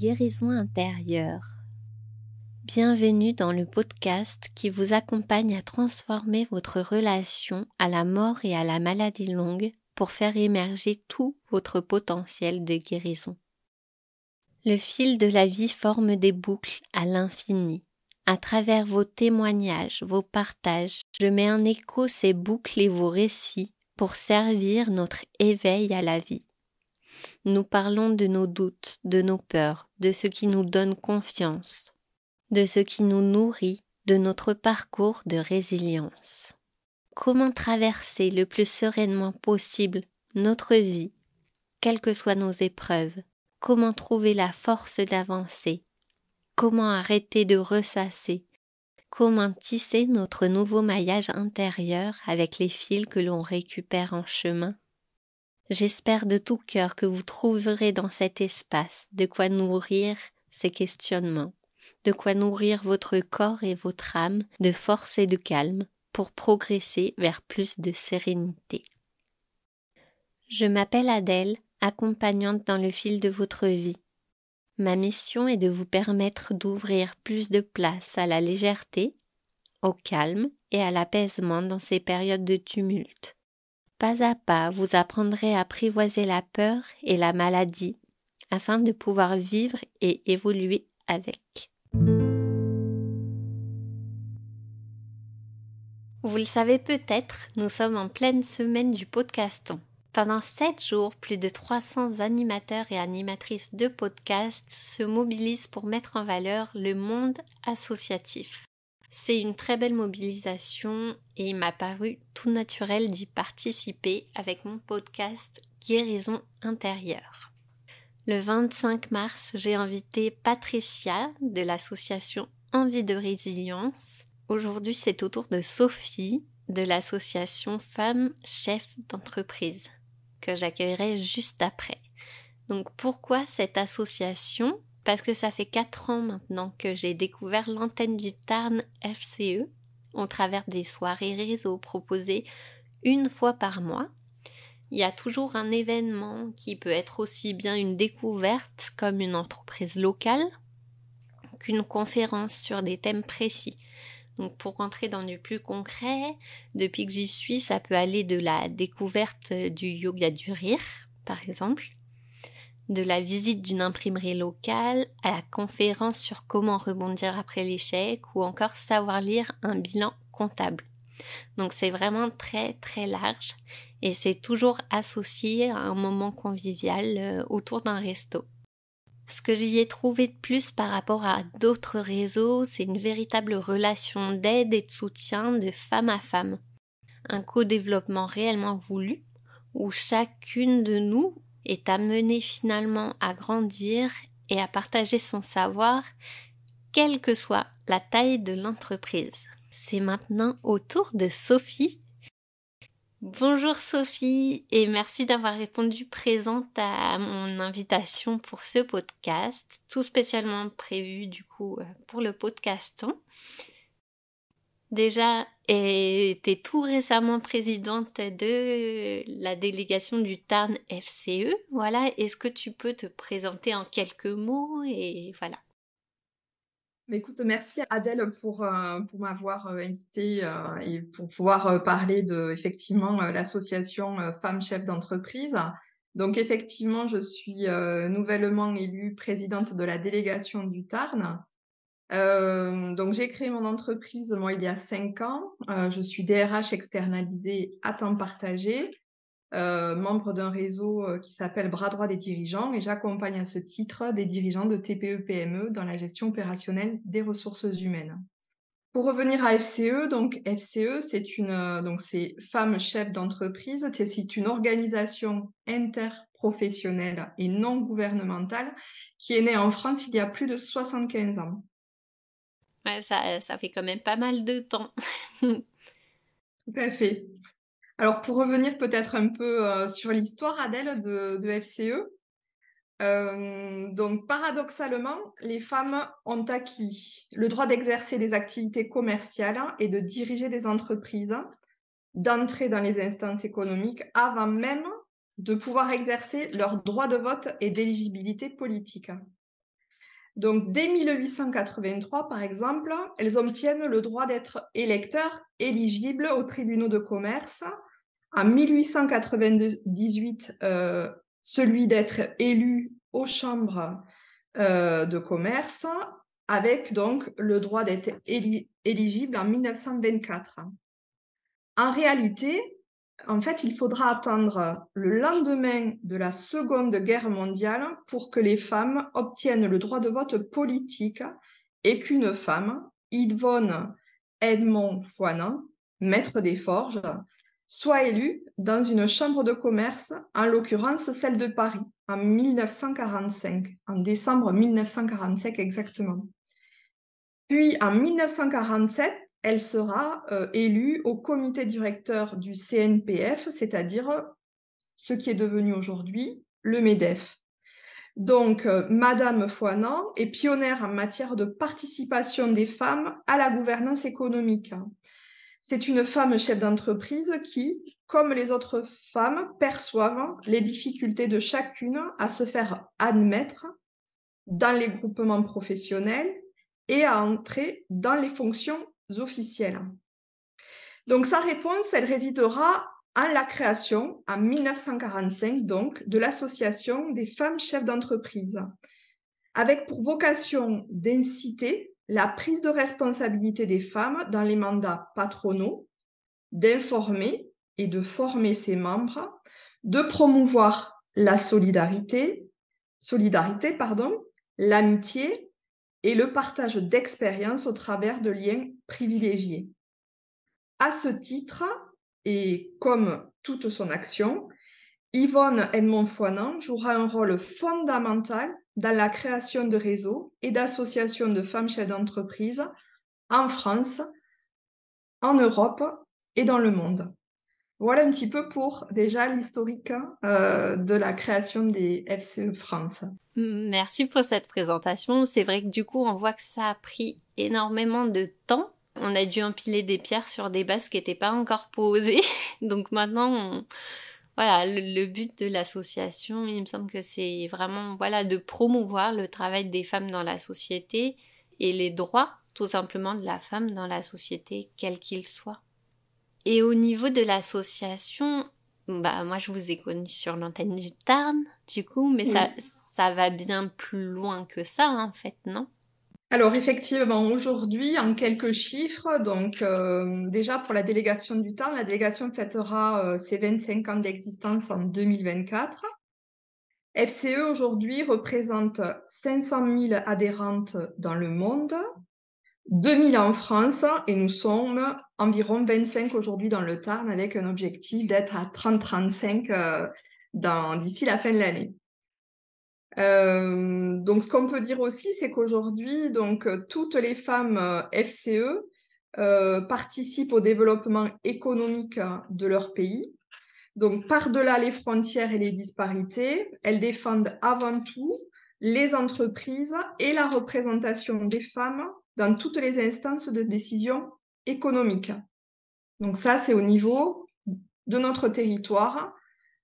Guérison intérieure. Bienvenue dans le podcast qui vous accompagne à transformer votre relation à la mort et à la maladie longue pour faire émerger tout votre potentiel de guérison. Le fil de la vie forme des boucles à l'infini. À travers vos témoignages, vos partages, je mets en écho ces boucles et vos récits pour servir notre éveil à la vie. Nous parlons de nos doutes, de nos peurs, de ce qui nous donne confiance, de ce qui nous nourrit, de notre parcours de résilience. Comment traverser le plus sereinement possible notre vie, quelles que soient nos épreuves, comment trouver la force d'avancer, comment arrêter de ressasser, comment tisser notre nouveau maillage intérieur avec les fils que l'on récupère en chemin? J'espère de tout cœur que vous trouverez dans cet espace de quoi nourrir ces questionnements, de quoi nourrir votre corps et votre âme de force et de calme pour progresser vers plus de sérénité. Je m'appelle Adèle, accompagnante dans le fil de votre vie. Ma mission est de vous permettre d'ouvrir plus de place à la légèreté, au calme et à l'apaisement dans ces périodes de tumulte pas à pas, vous apprendrez à apprivoiser la peur et la maladie afin de pouvoir vivre et évoluer avec. Vous le savez peut-être, nous sommes en pleine semaine du podcaston. Pendant sept jours, plus de 300 animateurs et animatrices de podcasts se mobilisent pour mettre en valeur le monde associatif. C'est une très belle mobilisation et il m'a paru tout naturel d'y participer avec mon podcast Guérison intérieure. Le 25 mars, j'ai invité Patricia de l'association Envie de résilience. Aujourd'hui, c'est au tour de Sophie de l'association Femmes Chefs d'entreprise que j'accueillerai juste après. Donc pourquoi cette association? Parce que ça fait quatre ans maintenant que j'ai découvert l'antenne du Tarn FCE au travers des soirées réseau proposées une fois par mois. Il y a toujours un événement qui peut être aussi bien une découverte comme une entreprise locale qu'une conférence sur des thèmes précis. Donc pour rentrer dans du plus concret, depuis que j'y suis, ça peut aller de la découverte du yoga du rire, par exemple, de la visite d'une imprimerie locale à la conférence sur comment rebondir après l'échec ou encore savoir lire un bilan comptable. Donc c'est vraiment très très large et c'est toujours associé à un moment convivial euh, autour d'un resto. Ce que j'y ai trouvé de plus par rapport à d'autres réseaux, c'est une véritable relation d'aide et de soutien de femme à femme. Un co-développement réellement voulu, où chacune de nous est amené finalement à grandir et à partager son savoir, quelle que soit la taille de l'entreprise. C'est maintenant au tour de Sophie. Bonjour Sophie et merci d'avoir répondu présente à mon invitation pour ce podcast, tout spécialement prévu du coup euh, pour le podcaston déjà était tout récemment présidente de la délégation du Tarn FCE. Voilà, est-ce que tu peux te présenter en quelques mots et voilà. Écoute, merci Adèle pour, euh, pour m'avoir euh, invité euh, et pour pouvoir parler de effectivement l'association Femmes Chefs d'entreprise. Donc effectivement, je suis nouvellement élue présidente de la délégation du Tarn. Euh, donc j'ai créé mon entreprise il y a cinq ans. Euh, je suis DRH externalisée à temps partagé, euh, membre d'un réseau qui s'appelle Bras droit des dirigeants et j'accompagne à ce titre des dirigeants de TPE-PME dans la gestion opérationnelle des ressources humaines. Pour revenir à FCE, donc FCE c'est une donc c'est femmes chefs d'entreprise, c'est une organisation interprofessionnelle et non gouvernementale qui est née en France il y a plus de 75 ans. Ouais, ça, ça fait quand même pas mal de temps. Tout à fait. Alors pour revenir peut-être un peu euh, sur l'histoire, Adèle, de, FCE, euh, donc paradoxalement, les femmes ont acquis le droit d'exercer des activités commerciales et de diriger des entreprises, d'entrer dans les instances économiques avant même de pouvoir exercer leur droit de vote et d'éligibilité politique. Donc, dès 1883, par exemple, elles obtiennent le droit d'être électeurs éligibles aux tribunaux de commerce. En 1898, euh, celui d'être élu aux chambres euh, de commerce, avec donc le droit d'être éligible en 1924. En réalité, en fait, il faudra attendre le lendemain de la Seconde Guerre mondiale pour que les femmes obtiennent le droit de vote politique et qu'une femme, Yvonne Edmond Foinan, maître des forges, soit élue dans une chambre de commerce, en l'occurrence celle de Paris, en 1945, en décembre 1945 exactement. Puis en 1947, elle sera euh, élue au comité directeur du CNPF, c'est-à-dire ce qui est devenu aujourd'hui le MEDEF. Donc, euh, Madame Foinan est pionnière en matière de participation des femmes à la gouvernance économique. C'est une femme chef d'entreprise qui, comme les autres femmes, perçoivent les difficultés de chacune à se faire admettre dans les groupements professionnels et à entrer dans les fonctions officielle. Donc sa réponse, elle résidera en la création, en 1945 donc, de l'Association des femmes chefs d'entreprise, avec pour vocation d'inciter la prise de responsabilité des femmes dans les mandats patronaux, d'informer et de former ses membres, de promouvoir la solidarité, solidarité pardon, l'amitié et le partage d'expériences au travers de liens privilégiés. À ce titre, et comme toute son action, Yvonne Edmond-Foinan jouera un rôle fondamental dans la création de réseaux et d'associations de femmes chefs d'entreprise en France, en Europe et dans le monde. Voilà un petit peu pour déjà l'historique euh, de la création des FCE France. Merci pour cette présentation. C'est vrai que du coup, on voit que ça a pris énormément de temps. On a dû empiler des pierres sur des bases qui n'étaient pas encore posées. Donc maintenant, voilà, le, but de l'association, il me semble que c'est vraiment, voilà, de promouvoir le travail des femmes dans la société et les droits, tout simplement, de la femme dans la société, quel qu'il soit. Et au niveau de l'association, bah moi je vous ai connu sur l'antenne du Tarn, du coup, mais ça ça va bien plus loin que ça en fait, non? Alors effectivement, aujourd'hui, en quelques chiffres, donc euh, déjà pour la délégation du Tarn, la délégation fêtera euh, ses 25 ans d'existence en 2024. FCE aujourd'hui représente 500 000 adhérentes dans le monde, 2000 en France et nous sommes environ 25 aujourd'hui dans le Tarn avec un objectif d'être à 30-35 euh, d'ici la fin de l'année. Euh, donc, ce qu'on peut dire aussi, c'est qu'aujourd'hui, donc toutes les femmes euh, FCE participent au développement économique de leur pays. Donc, par-delà les frontières et les disparités, elles défendent avant tout les entreprises et la représentation des femmes dans toutes les instances de décision économique. Donc ça, c'est au niveau de notre territoire,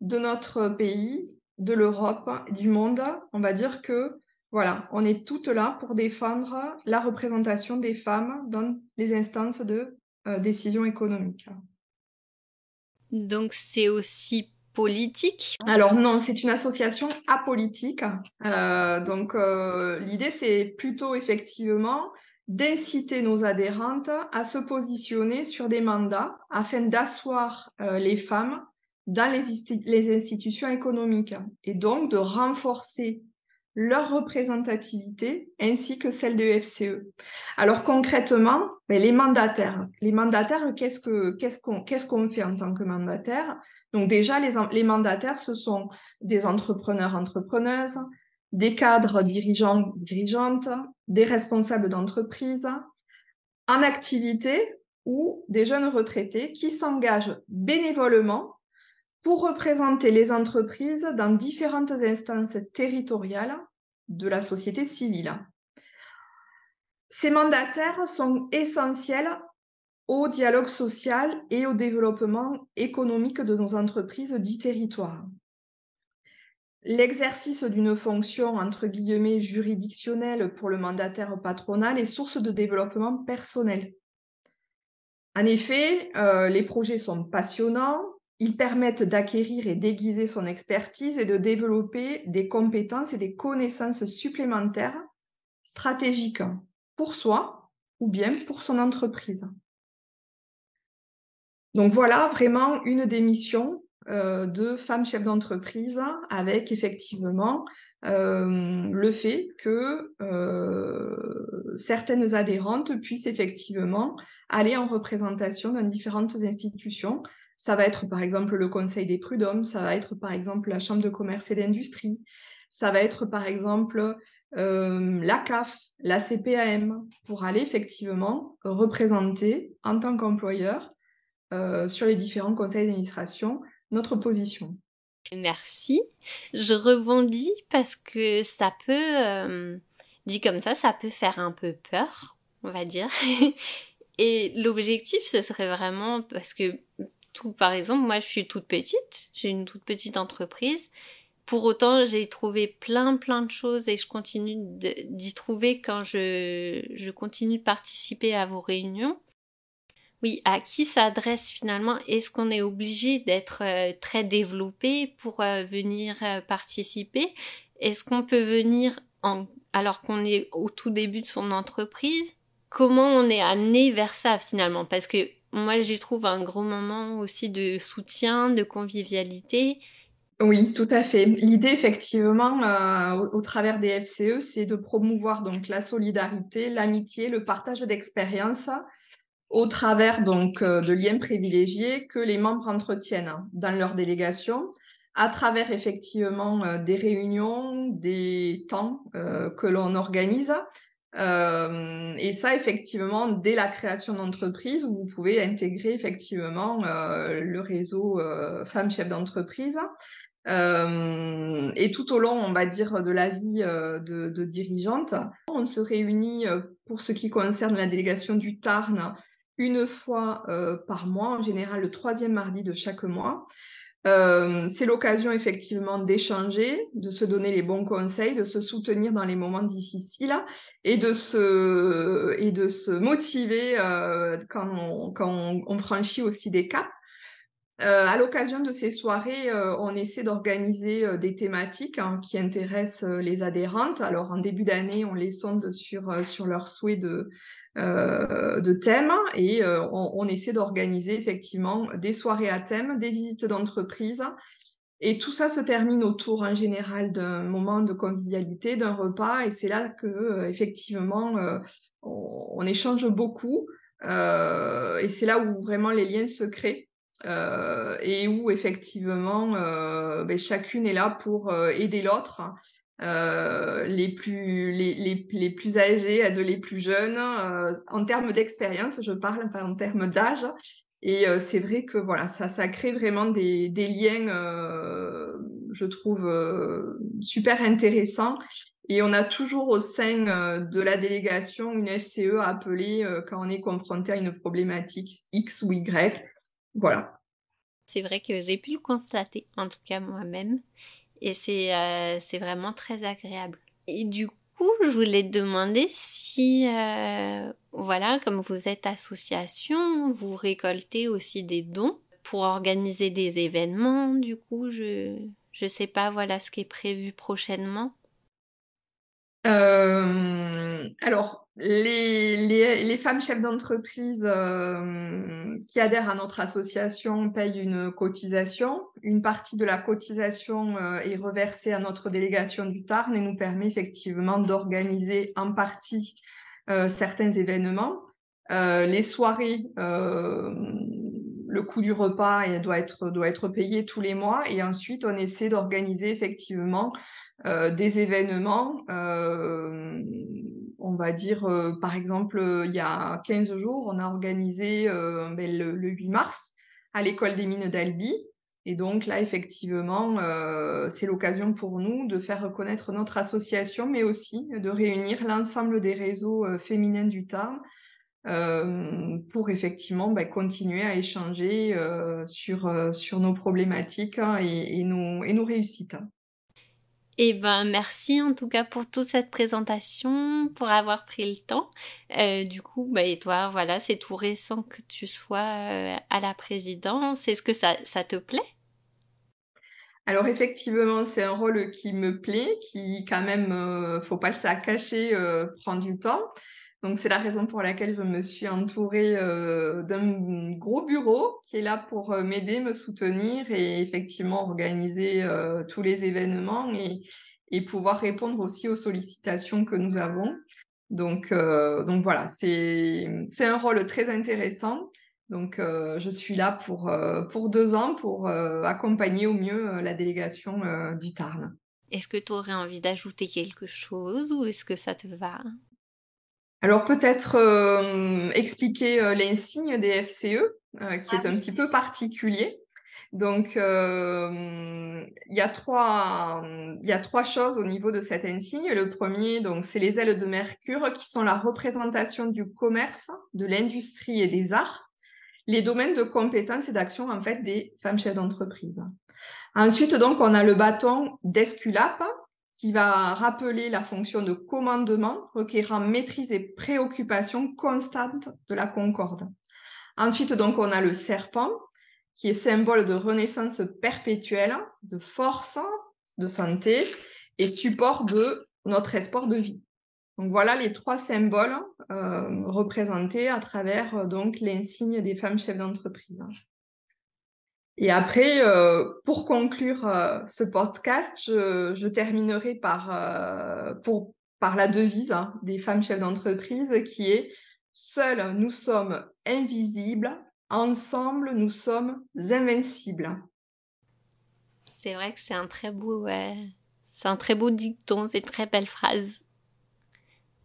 de notre pays, de l'Europe, du monde. On va dire que voilà, on est toutes là pour défendre la représentation des femmes dans les instances de euh, décision économique. Donc c'est aussi Alors non, c'est une association apolitique. Euh, donc euh, l'idée c'est plutôt effectivement d'inciter nos adhérentes à se positionner sur des mandats afin d'asseoir euh, les femmes dans les, institutions économiques et donc de renforcer leur représentativité ainsi que celle de FCE. Alors concrètement, ben, les mandataires. Les mandataires, qu'est-ce que qu'est-ce qu'on qu'est-ce qu'on fait en tant que mandataire? Donc déjà, les, les mandataires, ce sont des entrepreneurs, entrepreneuses, des cadres dirigeants, dirigeantes, des responsables d'entreprise en activité ou des jeunes retraités qui s'engagent bénévolement pour représenter les entreprises dans différentes instances territoriales de la société civile. Ces mandataires sont essentiels au dialogue social et au développement économique de nos entreprises du territoire. l'exercice d'une fonction entre guillemets juridictionnelle pour le mandataire patronal est source de développement personnel. En effet, euh, les projets sont passionnants, ils permettent d'acquérir et d'aiguiser son expertise et de développer des compétences et des connaissances supplémentaires stratégiques pour soi ou bien pour son entreprise. Donc voilà vraiment une des missions euh, de femmes chefs d'entreprise avec effectivement euh, le fait que euh, certaines adhérentes puissent effectivement aller en représentation dans différentes institutions. Ça va être par exemple le Conseil des prud'hommes, ça va être par exemple la Chambre de commerce et d'industrie, ça va être par exemple la CAF, la CPAM, pour aller effectivement représenter en tant qu'employeur sur les différents conseils d'administration notre position. Merci. Je rebondis parce que ça peut, euh, dit comme ça, ça peut faire un peu peur, on va dire. Et l'objectif, ce serait vraiment parce que par exemple, moi, je suis toute petite, j'ai une toute petite entreprise. Pour autant, j'ai trouvé plein, plein de choses et je continue d'y trouver quand je, continue de participer à vos réunions. Oui, à qui s'adresse finalement? Est-ce qu'on est obligé d'être euh, très développé pour euh, venir euh, participer? Est-ce qu'on peut venir en, alors qu'on est au tout début de son entreprise? Comment on est amené vers ça finalement? Parce que moi, j'y trouve un gros moment aussi de soutien, de convivialité. Oui, tout à fait. L'idée, effectivement, au, au, travers des FCE, c'est de promouvoir donc la solidarité, l'amitié, le partage d'expériences au travers donc euh, de liens privilégiés que les membres entretiennent dans leur délégation, à travers effectivement euh, des réunions, des temps euh, que l'on organise. Et ça, effectivement, dès la création d'entreprise, vous pouvez intégrer effectivement le réseau femmes chefs d'entreprise. et tout au long, on va dire, de la vie de, dirigeante, on se réunit pour ce qui concerne la délégation du Tarn une fois euh, par mois, en général le troisième mardi de chaque mois. Euh, c'est l'occasion effectivement d'échanger, de se donner les bons conseils, de se soutenir dans les moments difficiles et de se, et de se motiver euh, quand, on, quand on, franchit aussi des caps. Euh, à l'occasion de ces soirées, euh, on essaie d'organiser euh, des thématiques hein, qui intéressent les adhérentes. Alors en début d'année, on les sonde sur, sur leurs souhaits de, de thèmes et on, on, essaie d'organiser effectivement des soirées à thème, des visites d'entreprise. Et tout ça se termine autour en général d'un moment de convivialité, d'un repas, et c'est là que effectivement on, on, échange beaucoup. et c'est là où vraiment les liens se créent. Euh, et où effectivement euh, ben, chacune est là pour euh, aider l'autre. Les plus les, les, plus âgés de les plus jeunes. En termes d'expérience je parle pas en termes d'âge. Et c'est vrai que voilà ça ça crée vraiment des, des liens je trouve super intéressants. Et on a toujours au sein de la délégation une FCE à appeler quand on est confronté à une problématique X ou Y voilà. C'est vrai que j'ai pu le constater, en tout cas moi-même, et c'est euh, vraiment très agréable. Et du coup, je voulais te demander si, euh, voilà, comme vous êtes association, vous récoltez aussi des dons pour organiser des événements. Du coup, je je sais pas, voilà ce qui est prévu prochainement. Alors, les, femmes chefs d'entreprise qui adhèrent à notre association payent une cotisation. Une partie de la cotisation euh, est reversée à notre délégation du Tarn et nous permet effectivement d'organiser en partie euh, certains événements. Euh, les soirées, le coût du repas doit être, doit être payé tous les mois et ensuite on essaie d'organiser effectivement des événements. Euh, on va dire, euh, par exemple, il y a 15 jours, on a organisé ben, le, 8 mars à l'école des mines d'Albi. Et donc là, effectivement, c'est l'occasion pour nous de faire reconnaître notre association, mais aussi de réunir l'ensemble des réseaux féminins du Tarn pour effectivement ben, continuer à échanger sur, nos problématiques hein, et nos réussites. Eh ben merci en tout cas pour toute cette présentation, pour avoir pris le temps. Euh, du coup, bah et toi, voilà, c'est tout récent que tu sois euh, à la présidence. Est-ce que ça, ça te plaît? Alors effectivement, c'est un rôle qui me plaît, qui quand même, euh, faut pas le cacher, euh, prend du temps. Donc c'est la raison pour laquelle je me suis entourée euh, d'un gros bureau qui est là pour euh, m'aider, me soutenir et effectivement organiser euh, tous les événements et, et, pouvoir répondre aussi aux sollicitations que nous avons. Donc, donc voilà, c'est un rôle très intéressant. Donc je suis là pour, pour deux ans pour accompagner au mieux la délégation du Tarn. Est-ce que tu aurais envie d'ajouter quelque chose ou est-ce que ça te va? Alors peut-être euh, expliquer euh, l'insigne des FCE, euh, qui est ah un petit peu particulier. Donc il y a trois il y a trois choses au niveau de cet insigne. Le premier donc c'est les ailes de Mercure qui sont la représentation du commerce, de l'industrie et des arts, les domaines de compétences et d'action en fait des femmes chefs d'entreprise. Ensuite donc on a le bâton d'Esculape qui va rappeler la fonction de commandement requérant maîtrise et préoccupation constante de la concorde. Ensuite, donc, on a le serpent, qui est symbole de renaissance perpétuelle, de force, de santé et support de notre espoir de vie. Donc voilà les trois symboles euh, représentés à travers donc l'insigne des femmes chefs d'entreprise. Et après, euh, pour conclure euh, ce podcast, je, je terminerai par, euh, pour, par la devise hein, des femmes chefs d'entreprise qui est Seuls nous sommes invisibles, ensemble nous sommes invincibles. C'est vrai que c'est un très beau, c'est un très beau dicton, c'est une très belle phrase.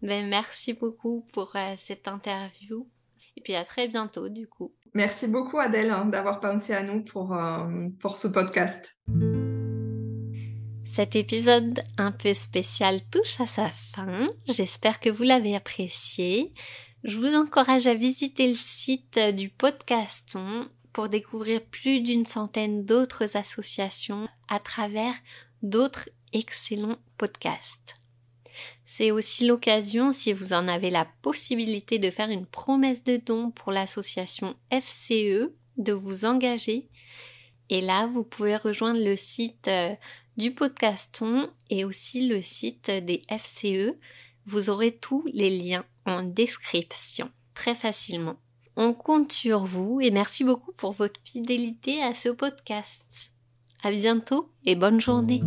Ben, merci beaucoup pour cette interview. Et puis à très bientôt du coup. Merci beaucoup Adèle hein, d'avoir pensé à nous pour, euh, pour ce podcast. Cet épisode un peu spécial touche à sa fin. J'espère que vous l'avez apprécié. Je vous encourage à visiter le site du podcaston pour découvrir plus d'une centaine d'autres associations à travers d'autres excellents podcasts. C'est aussi l'occasion, si vous en avez la possibilité de faire une promesse de don pour l'association FCE, de vous engager. Et là, vous pouvez rejoindre le site euh, du podcaston et aussi le site des FCE. Vous aurez tous les liens en description très facilement. On compte sur vous et merci beaucoup pour votre fidélité à ce podcast. À bientôt et bonne journée.